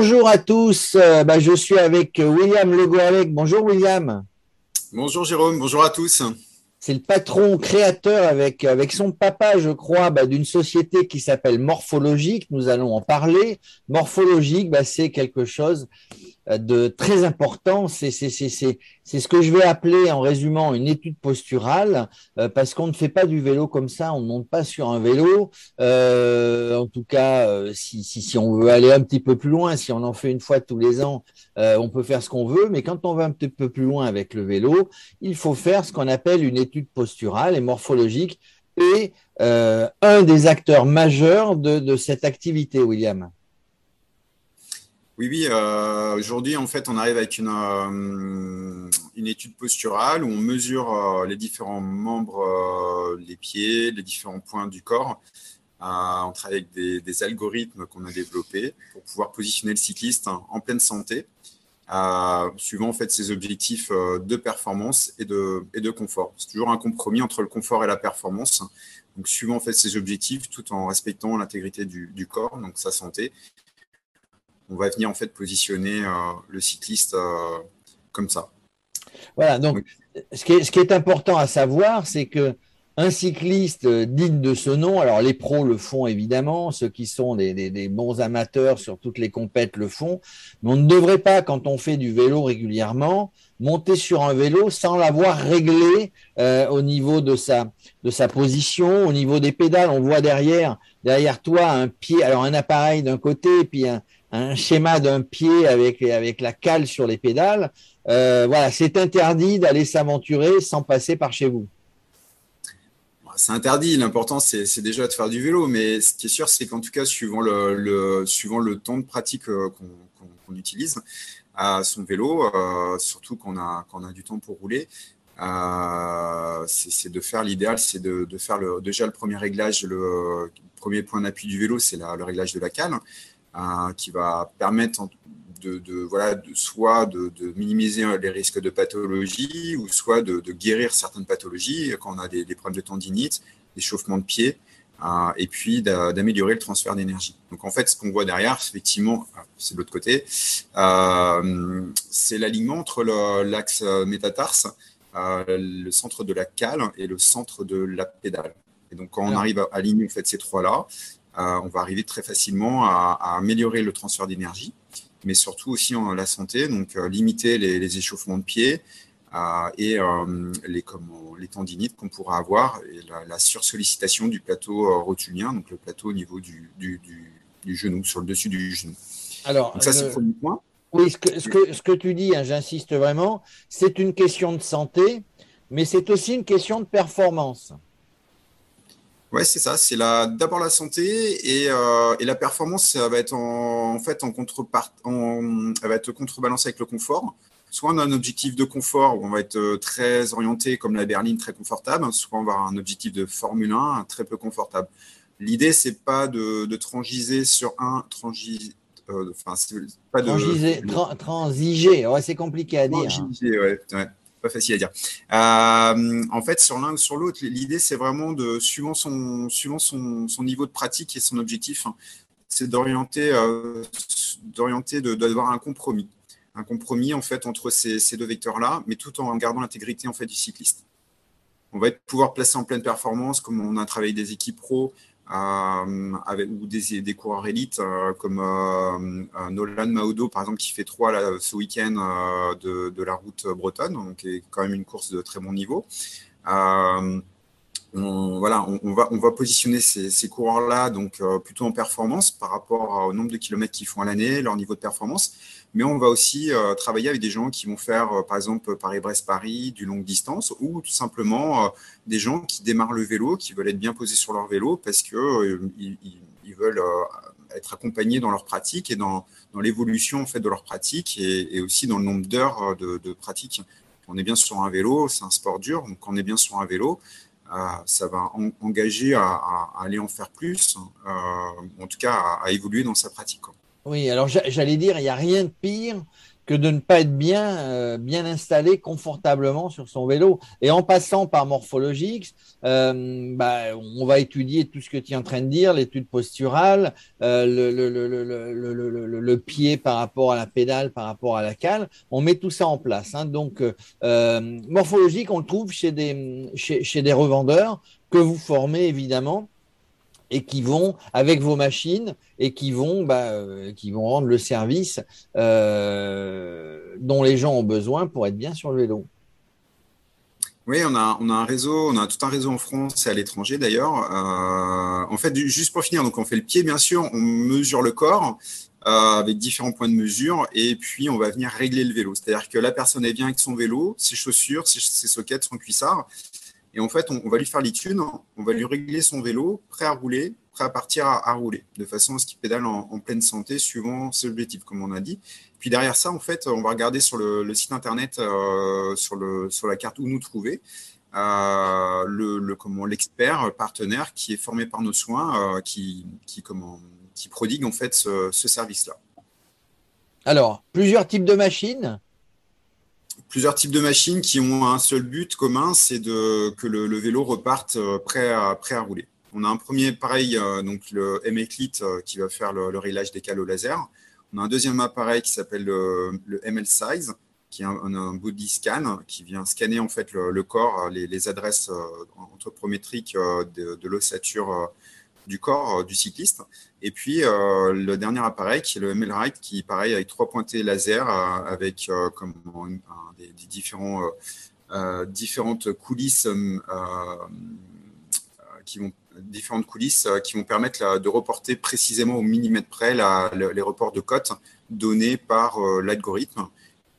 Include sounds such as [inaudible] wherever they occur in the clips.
bonjour à tous. Euh, bah, je suis avec William Legoalec. Bonjour William. Bonjour Jérôme, bonjour à tous. C'est le patron créateur avec, avec son papa, je crois, bah, d'une société qui s'appelle Morphologique. Nous allons en parler. Morphologique, bah, c'est quelque chose de très important. C'est ce que je vais appeler, en résumant, une étude posturale, euh, parce qu'on ne fait pas du vélo comme ça, on ne monte pas sur un vélo. Euh, en tout cas, euh, si, si, si, on veut aller un petit peu plus loin, si on en fait une fois tous les ans, on peut faire ce qu'on veut, mais quand on va un petit peu plus loin avec le vélo, il faut faire ce qu'on appelle une étude posturale et morphologique. Et un des acteurs majeurs de, cette activité, William. Oui, oui. Euh, aujourd'hui, en fait, on arrive avec une, euh, une étude posturale où on mesure euh, les différents membres, les pieds, les différents points du corps. on travaille avec des, algorithmes qu'on a développés pour pouvoir positionner le cycliste en pleine santé, suivant en fait ses objectifs de performance et de, et de confort. C'est toujours un compromis entre le confort et la performance. Donc, suivant en fait ses objectifs, tout en respectant l'intégrité du, du corps, donc sa santé on va venir en fait positionner euh, le cycliste euh, comme ça. Voilà, donc ce, qui est, important à savoir, c'est que un cycliste digne de ce nom, alors les pros le font évidemment, ceux qui sont des, bons amateurs sur toutes les compètes le font, mais on ne devrait pas, quand on fait du vélo régulièrement, monter sur un vélo sans l'avoir réglé euh, au niveau de sa, position, au niveau des pédales. On voit derrière, toi un pied, alors un appareil d'un côté, puis un, schéma d'un pied avec, avec la cale sur les pédales. Euh, voilà, c'est interdit d'aller s'aventurer sans passer par chez vous. C'est interdit. L'important, c'est déjà de faire du vélo. Mais ce qui est sûr, c'est qu'en tout cas, suivant le, temps de pratique euh, qu'on utilise à son vélo, euh, surtout qu'on a, qu'on a du temps pour rouler, c'est de faire l'idéal, c'est de, faire déjà le premier réglage, le premier point d'appui du vélo, c'est le réglage de la cale qui va permettre de, voilà, de, soit de, minimiser les risques de pathologie ou soit de, guérir certaines pathologies quand on a des, problèmes de tendinite, d'échauffement de pied, euh, et puis d'améliorer le transfert d'énergie. Donc en fait, ce qu'on voit derrière, effectivement, ah, c'est de l'autre côté, euh, c'est l'alignement entre l'axe métatarse, euh, le centre de la cale et le centre de la pédale. Et donc quand on arrive à aligner en fait, ces trois-là, on va arriver très facilement à, améliorer le transfert d'énergie, mais surtout aussi en la santé, donc euh, limiter les, échauffements de pied euh, et les, les tendinites qu'on pourra avoir, et la, sursollicitation du plateau rotulien, donc le plateau au niveau du, genou, sur le dessus du genou. Alors, ça, c'est le premier point. Oui, ce que, tu dis, hein, j'insiste vraiment, c'est une question de santé, mais c'est aussi une question de performance. Ouais, c'est ça. C'est d'abord la santé et, euh, et, la performance, ça va être en, fait en elle va être contrebalancée avec le confort. Soit on a un objectif de confort où on va être euh, très orienté comme la berline, très confortable. Soit on va avoir un objectif de Formule 1 très peu confortable. L'idée, c'est pas de, de, transiger sur un transiger. Euh, enfin, pas de transiger. Ouais, c'est compliqué à dire. Hein. Transiger, ouais, ouais pas facile à dire. Euh, en fait, sur l'un ou sur l'autre, l'idée, c'est vraiment de, suivant son, suivant son, son, niveau de pratique et son objectif, hein, c'est d'orienter, euh, d'avoir un compromis. Un compromis, en fait, entre ces, ces deux vecteurs-là, mais tout en gardant l'intégrité, en fait, du cycliste. On va pouvoir placer en pleine performance, comme on a travaillé des équipes pro, avec, ou des, coureurs élites euh, comme euh, Nolan Maudo, par exemple, qui fait trois ce week-end de, de, la route bretonne, donc qui est quand même une course de très bon niveau. On, voilà, on, va, on va positionner ces, coureurs-là donc plutôt en performance par rapport au nombre de kilomètres qu'ils font à l'année, leur niveau de performance mais on va aussi euh, travailler avec des gens qui vont faire, euh, par exemple, Paris-Brest-Paris, du longue distance, ou tout simplement euh, des gens qui démarrent le vélo, qui veulent être bien posés sur leur vélo parce qu'ils ils, veulent être accompagnés dans leur pratique et dans, dans l'évolution en fait, de leur pratique et, aussi dans le nombre d'heures de, de, pratique. On est bien sur un vélo, c'est un sport dur, donc on est bien sur un vélo, ça va engager à, aller en faire plus, en tout cas à évoluer dans sa pratique. Oui, alors j'allais dire, il n'y a rien de pire que de ne pas être bien, euh, bien installé confortablement sur son vélo. Et en passant par morphologique, euh, bah, on va étudier tout ce que tu es en train de dire, l'étude posturale, euh, le, le, le, le, pied par rapport à la pédale, par rapport à la cale. On met tout ça en place. Hein. Donc, morphologique, on le trouve chez des, chez, chez des revendeurs que vous formez évidemment et qui vont avec vos machines et qui vont, bah, euh, qui vont rendre le service euh, dont les gens ont besoin pour être bien sur le vélo. Oui, on a, on a un réseau, on a tout un réseau en France et à l'étranger d'ailleurs. Euh, en fait, juste pour finir, donc on fait le pied, bien sûr, on mesure le corps avec différents points de mesure et puis on va venir régler le vélo. C'est-à-dire que la personne est bien avec son vélo, ses chaussures, ses, ses sockets, son cuissard. Et en fait, on, va lui faire l'étude, on va lui régler son vélo, prêt à rouler, prêt à partir à, rouler, de façon à ce qu'il pédale en, pleine santé suivant ses objectifs, comme on a dit. Puis derrière ça, en fait, on va regarder sur le, site internet, euh, sur, la carte où nous trouver, euh, le, l'expert partenaire qui est formé par nos soins, euh, qui, prodigue en fait ce service-là. Alors, plusieurs types de machines plusieurs types de machines qui ont un seul but commun, c'est que le, vélo reparte euh, prêt à, rouler. On a un premier pareil, euh, donc le M-Eclite euh, qui va faire le, réglage des cales laser. On a un deuxième appareil qui s'appelle le, ML Size, qui est un, body scan, qui vient scanner en fait le, corps, les, adresses anthropométriques de l'ossature du corps du cycliste. Et puis le dernier appareil qui est le ML qui pareil avec trois pointées laser avec des, euh, euh, différentes coulisses euh, qui vont différentes coulisses qui vont permettre de reporter précisément au millimètre près les reports de cotes donnés par l'algorithme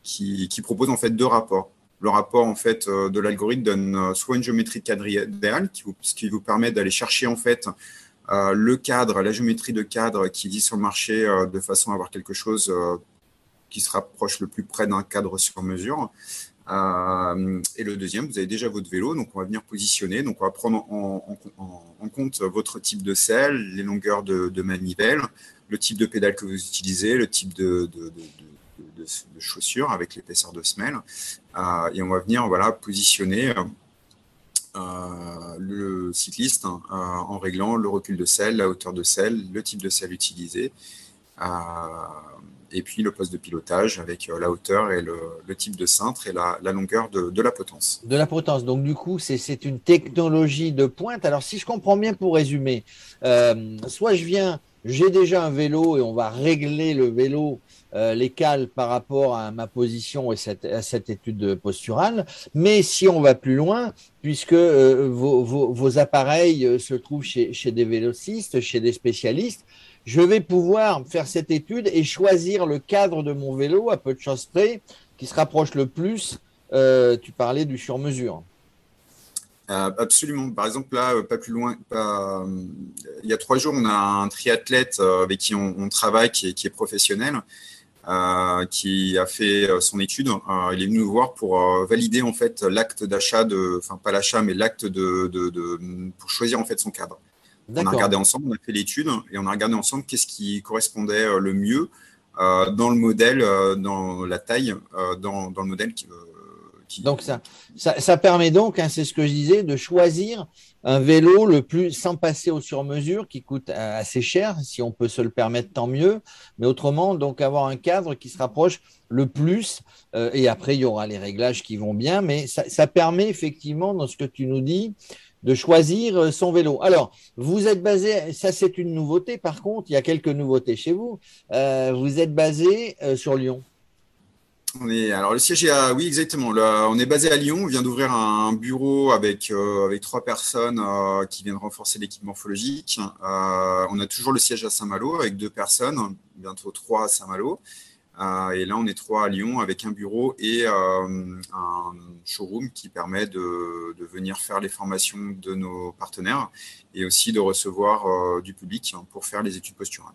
qui, propose en fait deux rapports. Le rapport en fait de l'algorithme donne soit une géométrie quadrilatérale ce qui vous permet d'aller chercher en fait le cadre, la géométrie de cadre qui existe sur le marché de façon à avoir quelque chose qui se rapproche le plus près d'un cadre sur mesure. Euh, et le deuxième, vous avez déjà votre vélo, donc on va venir positionner. Donc on va prendre en, compte votre type de selle, les longueurs de, manivelle, le type de pédale que vous utilisez, le type de, de, chaussures avec l'épaisseur de semelle. Euh, et on va venir voilà, positionner euh, le cycliste hein, en réglant le recul de selle, la hauteur de selle, le type de selle utilisé et puis le poste de pilotage avec euh, la hauteur et le, type de cintre et la, longueur de, la potence. De la potence. Donc du coup, c'est une technologie de pointe. Alors si je comprends bien pour résumer, euh, soit je viens, j'ai déjà un vélo et on va régler le vélo. Euh, les cales par rapport à ma position et cette, à cette étude posturale. Mais si on va plus loin, puisque vos, vos, appareils se trouvent chez, chez des vélocistes, chez des spécialistes, je vais pouvoir faire cette étude et choisir le cadre de mon vélo à peu de choses près qui se rapproche le plus. Euh, tu parlais du sur-mesure. Euh, absolument. Par exemple, là, pas plus loin, il y a trois jours, on a un triathlète euh, avec qui on, travaille, qui est, professionnel, qui a fait son étude. il est venu nous voir pour valider en fait l'acte d'achat de, enfin pas l'achat, mais l'acte de, pour choisir en fait son cadre. On a regardé ensemble, on a fait l'étude et on a regardé ensemble qu'est-ce qui correspondait euh, le mieux euh, dans le modèle, euh, dans la taille, dans, le modèle qui, Donc ça, ça, permet donc, hein, c'est ce que je disais, de choisir un vélo le plus sans passer au sur-mesure qui coûte assez cher. Si on peut se le permettre, tant mieux. Mais autrement, donc avoir un cadre qui se rapproche le plus. et après, il y aura les réglages qui vont bien. Mais ça, permet effectivement, dans ce que tu nous dis, de choisir euh, son vélo. Alors, vous êtes basé, ça c'est une nouveauté par contre, il y a quelques nouveautés chez vous. Euh, vous êtes basé euh, sur Lyon. On est, alors le siège est à, oui exactement. on est basé à Lyon. On vient d'ouvrir un bureau avec avec trois personnes qui viennent renforcer l'équipe morphologique. on a toujours le siège à Saint-Malo avec deux personnes, bientôt trois à Saint-Malo. Euh, et là, on est trois à Lyon avec un bureau et euh, un showroom qui permet de, venir faire les formations de nos partenaires et aussi de recevoir euh, du public pour faire les études posturales.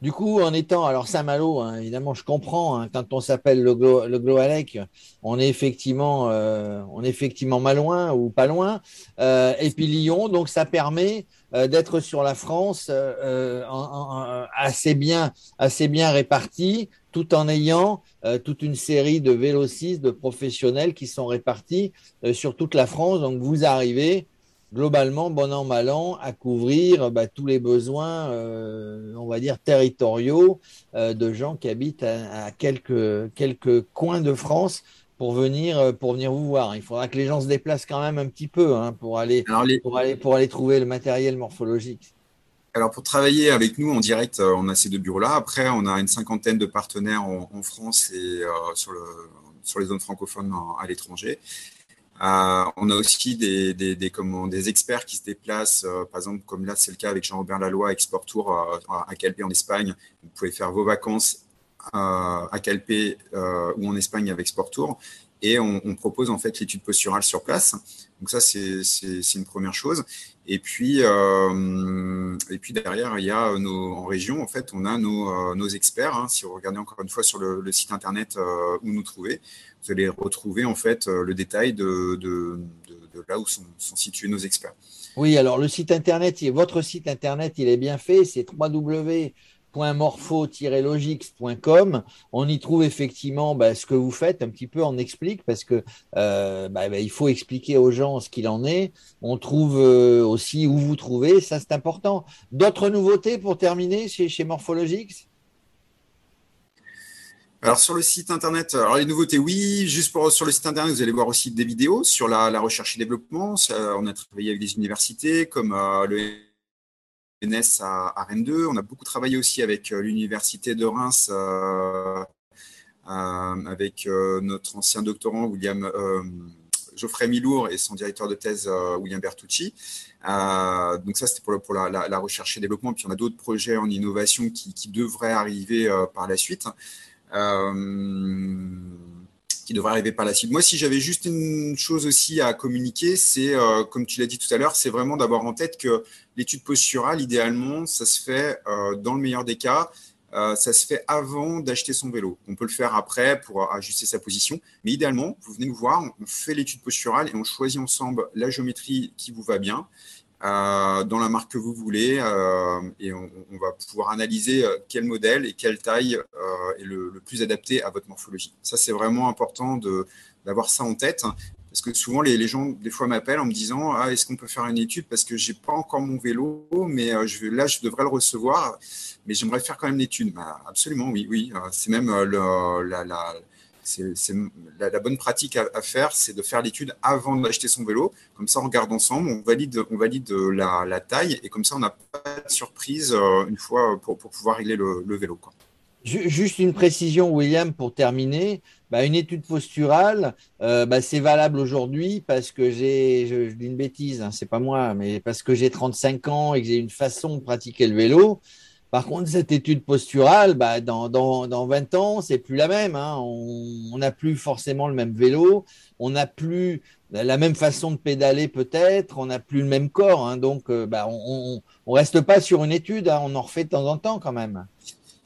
Du coup, en étant, alors Saint-Malo, hein, évidemment, je comprends, hein, quand on s'appelle le, Glo, le on est effectivement, on est effectivement mal loin ou pas loin. et puis Lyon, donc ça permet d'être sur la France assez bien, assez bien réparti tout en ayant toute une série de vélocistes, de professionnels qui sont répartis sur toute la France. Donc vous arrivez globalement, bon an, mal an, à couvrir bah, tous les besoins, on va dire, territoriaux de gens qui habitent à, quelques, quelques coins de France pour venir, euh, pour venir vous voir. Il faudra que les gens se déplacent quand même un petit peu hein, pour, aller, pour, aller, pour aller trouver le matériel morphologique. Alors pour travailler avec nous en direct, euh, on a ces deux bureaux-là. Après, on a une cinquantaine de partenaires en, France et euh, sur, le, sur les zones francophones à l'étranger. on a aussi des, experts qui se déplacent, par exemple, comme là, c'est le cas avec Jean-Robert Laloy, Export Tour à Calpe en Espagne. Vous pouvez faire vos vacances à Calpe euh, ou en Espagne avec Sport Tour et on, propose en fait l'étude posturale sur place. Donc ça, c'est une première chose. Et puis, euh, et puis derrière, il y a en région, en fait, on a nos, euh, experts. Hein. Si vous regardez encore une fois sur le, site internet où nous trouver, vous allez retrouver en fait le détail de, là où sont, sont, situés nos experts. Oui, alors le site internet, votre site internet, il est bien fait, c'est www morpho-logix.com, on y trouve effectivement bah, ce que vous faites, un petit peu on explique, parce que euh, bah, bah, il faut expliquer aux gens ce qu'il en est. On trouve euh, aussi où vous trouvez, ça c'est important. D'autres nouveautés pour terminer chez, chez alors sur le site internet, alors les nouveautés, oui, juste sur le site internet, vous allez voir aussi des vidéos sur la, recherche et développement. on a travaillé avec des universités comme euh, le NS à, Rennes 2. On a beaucoup travaillé aussi avec euh, l'université de Reims, euh, euh, avec notre ancien doctorant William Geoffrey Milour et son directeur de thèse William Bertucci. donc ça, c'était pour, la, recherche et développement. Puis on a d'autres projets en innovation qui devraient arriver par la suite qui devrait arriver par la suite. Moi, si j'avais juste une chose aussi à communiquer, c'est, euh, comme tu l'as dit tout à l'heure, c'est vraiment d'avoir en tête que l'étude posturale, idéalement, ça se fait, euh, dans le meilleur des cas, euh, ça se fait avant d'acheter son vélo. On peut le faire après pour ajuster sa position, mais idéalement, vous venez nous voir, on fait l'étude posturale et on choisit ensemble la géométrie qui vous va bien. Euh, dans la marque que vous voulez euh, et on, va pouvoir analyser euh, quel modèle et quelle taille est le, plus adapté à votre morphologie. Ça, c'est vraiment important d'avoir ça en tête parce que souvent les, gens des fois m'appellent en me disant ah, est-ce qu'on peut faire une étude? Parce que j'ai pas encore mon vélo mais là je devrais le recevoir mais j'aimerais faire quand même l'étude bah, absolument oui oui c'est même la c'est la, bonne pratique à, faire, c'est de faire l'étude avant d'acheter son vélo. Comme ça, on regarde ensemble, on valide, on valide la, taille et comme ça, on n'a pas de surprise euh, une fois pour, pouvoir régler le, vélo. Juste une précision, William, pour terminer. Bah, une étude posturale, euh, bah, c'est valable aujourd'hui parce que j'ai, je, dis une bêtise, hein, c'est pas moi, mais parce que j'ai 35 ans et que j'ai une façon de pratiquer le vélo. Par contre, cette étude posturale, bah, dans, dans, dans 20 ans, c'est plus la même. Hein. On n'a plus forcément le même vélo, on n'a plus la même façon de pédaler peut-être, on n'a plus le même corps. Hein. donc, euh, bah, on ne reste pas sur une étude, hein. on en refait de temps en temps quand même.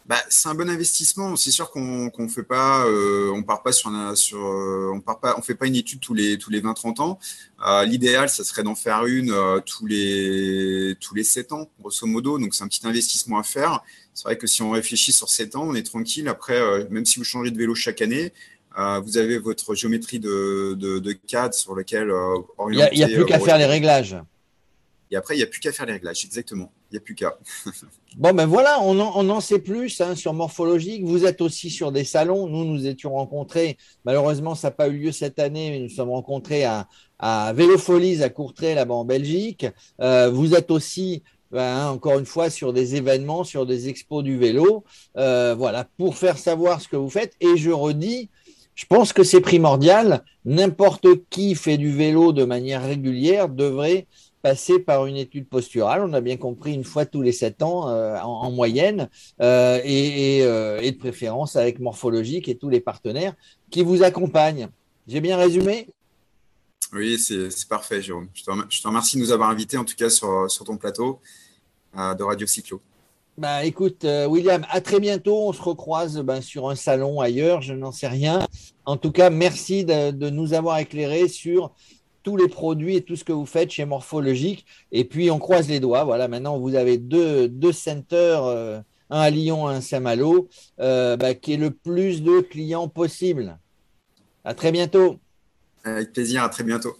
Bah, c'est un bon investissement. C'est sûr qu'on ne fait pas, euh, on part pas sur, sur euh, on part pas, on fait pas une étude tous les tous les 20-30 ans. Euh, l'idéal, ça serait d'en faire une tous les tous les 7 ans, grosso modo. Donc c'est un petit investissement à faire. C'est vrai que si on réfléchit sur 7 ans, on est tranquille. Après, même si vous changez de vélo chaque année, vous avez votre géométrie de, de, de CAD sur lequel orienter. Il n'y a, plus qu'à faire les réglages. Et après, il n'y a plus qu'à faire les réglages, exactement. Il n'y a plus qu'à. [laughs] bon, ben voilà, on en, sait plus hein, sur morphologique. Vous êtes aussi sur des salons. Nous, nous étions rencontrés. Malheureusement, ça n'a pas eu lieu cette année, mais nous sommes rencontrés à, à Vélofolies à Courtrai, là-bas en Belgique. Euh, vous êtes aussi ben, encore une fois, sur des événements, sur des expos du vélo, euh, voilà, pour faire savoir ce que vous faites. Et je redis, je pense que c'est primordial. N'importe qui fait du vélo de manière régulière devrait passer par une étude posturale, on a bien compris une fois tous les sept ans euh, en, moyenne, euh, euh, et, de préférence avec Morphologique et tous les partenaires qui vous accompagnent. J'ai bien résumé? Oui, c'est parfait, Jérôme. Je te, remercie de nous avoir invités, en tout cas sur, ton plateau de Radio Cyclo. Bah, écoute, William, à très bientôt. On se recroise ben, sur un salon ailleurs, je n'en sais rien. En tout cas, merci de nous avoir éclairé sur tous les produits et tout ce que vous faites chez Morphologique. Et puis, on croise les doigts. Voilà, maintenant, vous avez deux, deux centers, euh, un à Lyon, un à Saint-Malo, euh, bah, qui est le plus de clients possible. À très bientôt. Avec plaisir, à très bientôt.